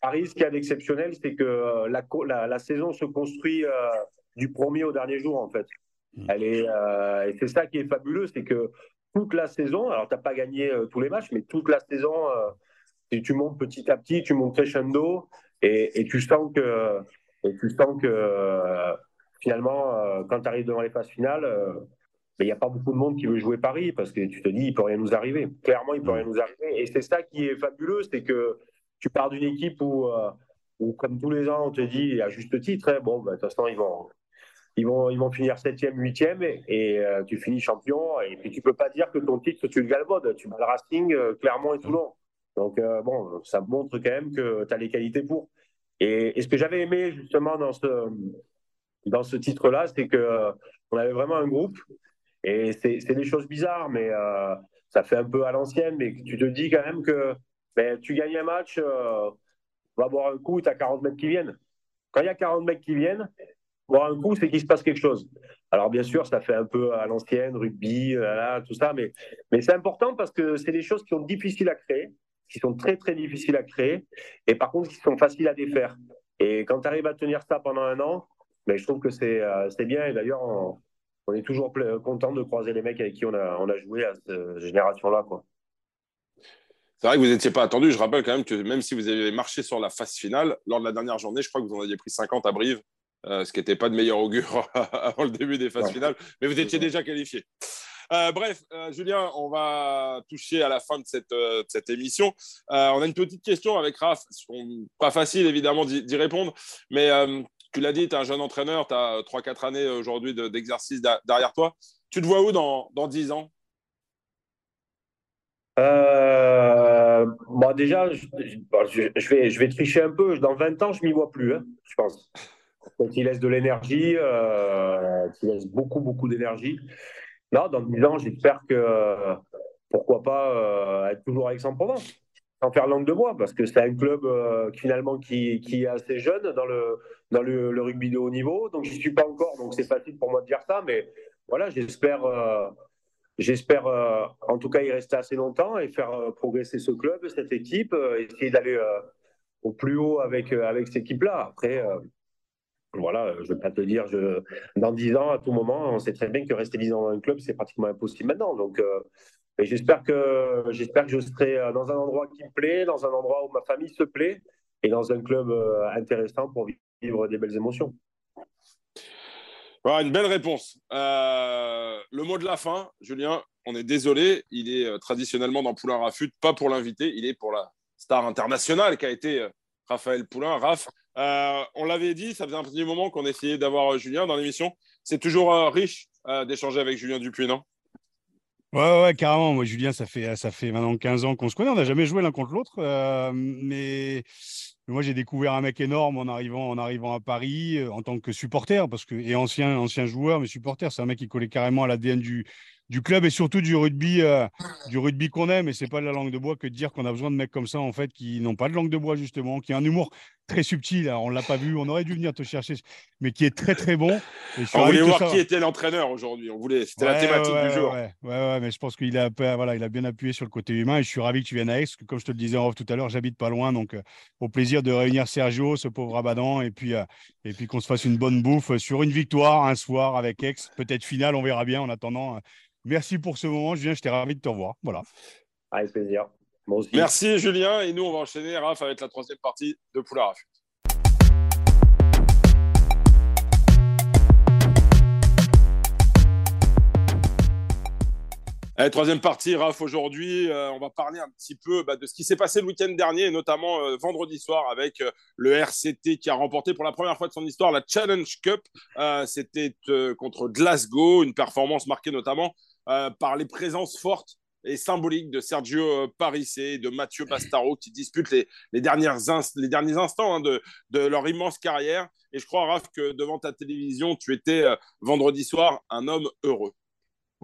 Paris, ce qu'il y a d'exceptionnel, c'est que euh, la, la, saison se construit du premier au dernier jour, en fait. Mmh. Elle est, et c'est ça qui est fabuleux, c'est que toute la saison, alors tu n'as pas gagné tous les matchs, mais toute la saison, tu montes petit à petit, tu montes crescendo, et, et tu sens que, et tu sens que finalement, quand tu arrives devant les phases finales, mais il n'y a pas beaucoup de monde qui veut jouer Paris parce que tu te dis, il peut rien nous arriver. Clairement, il peut rien nous arriver. Et c'est ça qui est fabuleux, c'est que tu pars d'une équipe où, euh, où, comme tous les ans, on te dit, à juste titre, hein, bon, bah, de toute façon, ils vont, ils vont, ils vont finir 7e, 8e et, et euh, tu finis champion. Et puis, tu peux pas dire que ton titre, tu le galvaudes. Tu bats le Racing, euh, clairement et Toulon. Donc, bon, ça montre quand même que tu as les qualités pour. Et, et ce que j'avais aimé, justement, dans ce, dans ce titre-là, c'est que on avait vraiment un groupe et c'est des choses bizarres, mais euh, ça fait un peu à l'ancienne. Mais tu te dis quand même que ben, tu gagnes un match, euh, va boire un coup, tu as 40 mecs qui viennent. Quand il y a 40 mecs qui viennent, boire un coup, c'est qu'il se passe quelque chose. Alors bien sûr, ça fait un peu à l'ancienne, rugby, euh, tout ça, mais, mais c'est important parce que c'est des choses qui sont difficiles à créer, qui sont très très difficiles à créer, et par contre qui sont faciles à défaire. Et quand tu arrives à tenir ça pendant un an, ben, je trouve que c'est bien. Et d'ailleurs, est toujours content de croiser les mecs avec qui on a, on a joué à cette génération-là. C'est vrai que vous n'étiez pas attendu. Je rappelle quand même que même si vous avez marché sur la phase finale, lors de la dernière journée, je crois que vous en aviez pris 50 à Brive, euh, ce qui n'était pas de meilleur augure avant le début des phases finales, mais vous étiez déjà qualifié. Euh, bref, euh, Julien, on va toucher à la fin de cette, cette émission. on a une petite question avec Raph. Pas facile, évidemment, d'y répondre, mais tu l'as dit, tu es un jeune entraîneur, tu as 3-4 années aujourd'hui d'exercice derrière toi. Tu te vois où dans, dans 10 ans? Euh, déjà, je, je, vais, je vais tricher un peu. Dans 20 ans, je m'y vois plus, hein, je pense. Il laisse de l'énergie, euh, il laisse beaucoup, beaucoup d'énergie. Dans 10 ans, j'espère que, pourquoi pas, euh, être toujours avec Saint-Provence sans faire langue de bois, parce que c'est un club euh, finalement qui, est assez jeune dans le, dans le, rugby de haut niveau. Donc, je n'y suis pas encore, donc c'est facile pour moi de dire ça, mais voilà, j'espère, euh, j'espère euh, en tout cas y rester assez longtemps et faire progresser ce club, cette équipe, essayer d'aller au plus haut avec, avec cette équipe-là. Après, voilà, je ne vais pas te dire, dans 10 ans, à tout moment, on sait très bien que rester 10 ans dans un club, c'est pratiquement impossible maintenant. Donc, j'espère que, j'espère que je serai dans un endroit qui me plaît, dans un endroit où ma famille se plaît et dans un club intéressant pour vivre des belles émotions. Voilà, une belle réponse. Euh, le mot de la fin, Julien, on est désolé, il est euh, traditionnellement dans Poulain Rafut, pas pour l'invité, il est pour la star internationale qui a été euh, Raphaël Poulain. Raph, on l'avait dit, ça faisait un petit moment qu'on essayait d'avoir Julien dans l'émission. C'est toujours riche d'échanger avec Julien Dupuis, non? Ouais, ouais, carrément. Moi, Julien, ça fait, ça fait maintenant 15 ans qu'on se connaît. On n'a jamais joué l'un contre l'autre. mais moi, j'ai découvert un mec énorme en arrivant, en arrivant à Paris euh, en tant que supporter, parce que, et ancien, ancien joueur, mais supporter. C'est un mec qui collait carrément à l'ADN du, du club et surtout du rugby, euh, du rugby qu'on aime. Et c'est pas de la langue de bois que de dire qu'on a besoin de mecs comme ça, en fait, qui n'ont pas de langue de bois, justement, qui ont un humour très subtil. Alors, on l'a pas vu, on aurait dû venir te chercher, mais qui est très, très bon. on voulait voir qui était l'entraîneur aujourd'hui. On voulait, c'était la thématique du jour. Ouais, ouais, mais je pense qu'il a, voilà, il a bien appuyé sur le côté humain. Et je suis ravi que tu viennes à Aix, que, comme je te le disais en off tout à l'heure, j'habite pas loin. Donc, euh, au plaisir de réunir Sergio, ce pauvre Abadan, et puis, euh, et puis qu'on se fasse une bonne bouffe sur une victoire un soir avec Aix, peut-être finale, on verra bien en attendant. Merci pour ce moment, Julien. J'étais ravi de te revoir. Voilà. Avec plaisir. Merci, Julien. Et nous, on va enchaîner, Raph, avec la troisième partie de Poula Allez, troisième partie, Raph, aujourd'hui, euh, on va parler un petit peu bah, de ce qui s'est passé le week-end dernier, notamment euh, vendredi soir avec euh, le RCT qui a remporté pour la première fois de son histoire la Challenge Cup. C'était contre Glasgow, une performance marquée notamment par les présences fortes et symboliques de Sergio Parissé et de Mathieu Bastaro qui disputent les, dernières les derniers instants hein, de, de, leur immense carrière. Et je crois, Raph, que devant ta télévision, tu étais vendredi soir un homme heureux.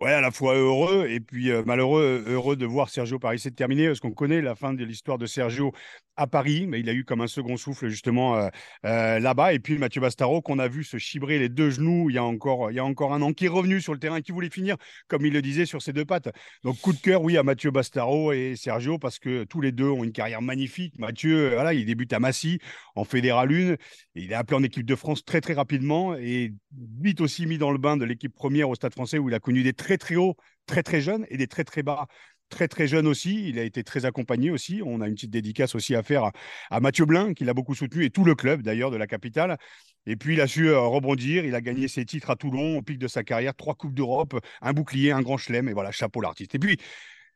Ouais, à la fois heureux et puis malheureux, heureux de voir Sergio Paris s'est terminé parce qu'on connaît la fin de l'histoire de Sergio à Paris, mais il a eu comme un second souffle justement là-bas. Et puis Mathieu Bastaro qu'on a vu se chibrer les deux genoux il y a encore il y a encore un an, qui est revenu sur le terrain, qui voulait finir comme il le disait sur ses deux pattes. Donc coup de cœur, oui, à Mathieu Bastaro et Sergio parce que tous les deux ont une carrière magnifique. Mathieu, voilà, il débute à Massy en Fédéral 1, il est appelé en équipe de France très très rapidement et vite aussi mis dans le bain de l'équipe première au Stade Français où il a connu des très hauts, très très jeunes et des très très bas très très jeune aussi. Il a été très accompagné aussi. On a une petite dédicace aussi à faire à, Mathieu Blin, qui l'a beaucoup soutenu, et tout le club d'ailleurs de la capitale. Et puis il a su euh, rebondir. Il a gagné ses titres à Toulon au pic de sa carrière, trois coupes d'Europe, un bouclier, un grand chelem, et voilà, chapeau l'artiste. Et puis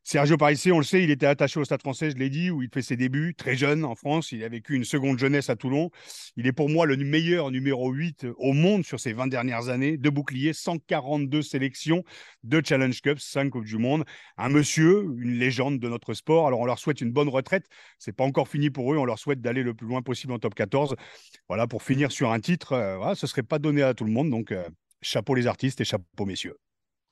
Sergio Parissé, on le sait, il était attaché au Stade français, je l'ai dit, où il fait ses débuts, très jeune en France. Il a vécu une seconde jeunesse à Toulon. Il est pour moi le meilleur numéro 8 au monde sur ces 20 dernières années. Deux boucliers, 142 sélections, deux Challenge Cups, 5 Coupes du Monde. Un monsieur, une légende de notre sport. Alors on leur souhaite une bonne retraite. C'est pas encore fini pour eux. On leur souhaite d'aller le plus loin possible en top 14. Voilà, pour finir sur un titre, euh, voilà, ce serait pas donné à tout le monde. Donc, euh, chapeau les artistes et chapeau messieurs.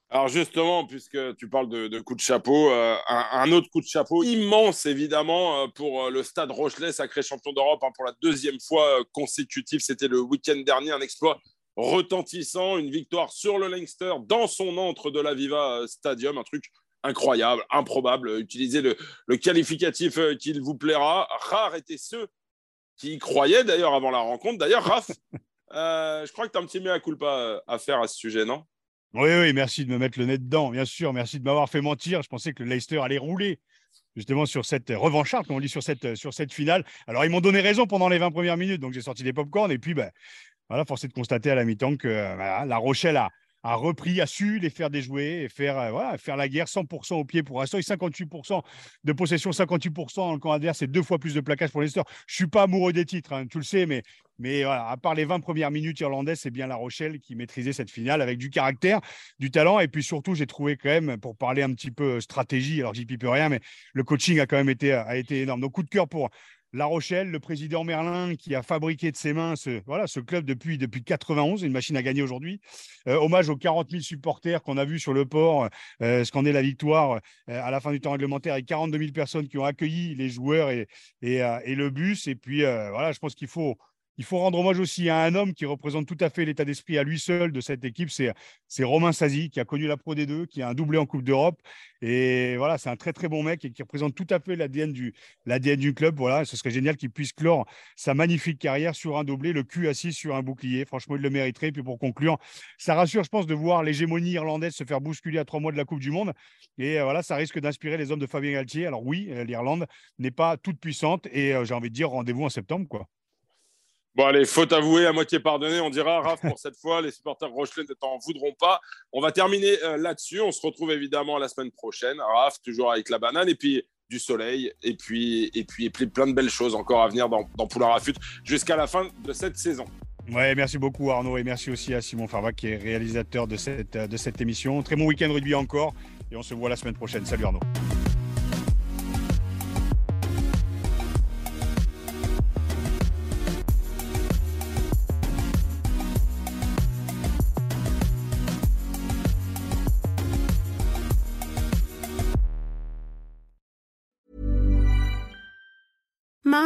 Alors justement, puisque tu parles de, coup de chapeau, euh, un, autre coup de chapeau immense évidemment euh, pour euh, le Stade Rochelet, sacré champion d'Europe hein, pour la deuxième fois consécutive. C'était le week-end dernier, un exploit retentissant, une victoire sur le Leinster dans son entre de la Viva Stadium, un truc incroyable, improbable. Utilisez le, le qualificatif qu'il vous plaira. Rares étaient ceux qui y croyaient d'ailleurs avant la rencontre. D'ailleurs, Raph, je crois que tu as un petit mea culpa à faire à ce sujet, non? Oui, oui, merci de me mettre le nez dedans, bien sûr. Merci de m'avoir fait mentir. Je pensais que le Leicester allait rouler justement sur cette revancharde, comme on dit, sur cette, sur cette finale. Alors, ils m'ont donné raison pendant les 20 premières minutes, donc j'ai sorti des pop-corn. Et puis, ben, voilà, force est de constater à la mi-temps que La Rochelle a, a repris, a su les faire déjouer et faire, euh, voilà, faire la guerre 100% au pied pour. Et 58% de possession, 58% dans le camp adverse, c'est deux fois plus de plaquage pour Leicester. Je suis pas amoureux des titres, hein, tu le sais, mais, mais à part les 20 premières minutes irlandaises, c'est bien La Rochelle qui maîtrisait cette finale avec du caractère, du talent. Et puis surtout, j'ai trouvé quand même, pour parler un petit peu stratégie, alors j'y pipe rien, mais le coaching a quand même été, a été énorme. Donc coup de cœur pour la Rochelle, le président Merlin qui a fabriqué de ses mains ce, voilà, ce club depuis, depuis 91, une machine à gagner aujourd'hui. Euh, hommage aux 40 000 supporters qu'on a vus sur le port, euh, ce qu'en est la victoire euh, à la fin du temps réglementaire, et 42 000 personnes qui ont accueilli les joueurs et, et, et le bus. Et puis, voilà, je pense qu'il faut il faut rendre hommage aussi à un homme qui représente tout à fait l'état d'esprit à lui seul de cette équipe. C'est, Romain Sazi, qui a connu la Pro D2, qui a un doublé en Coupe d'Europe. Et voilà, c'est un très, très bon mec et qui représente tout à fait l'ADN du, du club. Voilà, ce serait génial qu'il puisse clore sa magnifique carrière sur un doublé, le cul assis sur un bouclier. Franchement, il le mériterait. Et puis pour conclure, ça rassure, je pense, de voir l'hégémonie irlandaise se faire bousculer à trois mois de la Coupe du Monde. Et euh, voilà, ça risque d'inspirer les hommes de Fabien Galtier. Alors oui, euh, l'Irlande n'est pas toute puissante et euh, j'ai envie de dire rendez-vous en septembre, quoi. Bon, allez, faute avouée, à moitié pardonnée, on dira, Raph, pour cette fois, les supporters Rochelet ne t'en voudront pas. On va terminer euh, là-dessus. On se retrouve évidemment la semaine prochaine. Raph, toujours avec la banane, et puis du soleil, et puis, et puis, et puis plein de belles choses encore à venir dans, dans Poulain Rafut jusqu'à la fin de cette saison. Ouais, merci beaucoup Arnaud, et merci aussi à Simon Farva qui est réalisateur de cette, de cette émission. Très bon week-end rugby encore, et on se voit la semaine prochaine. Salut Arnaud.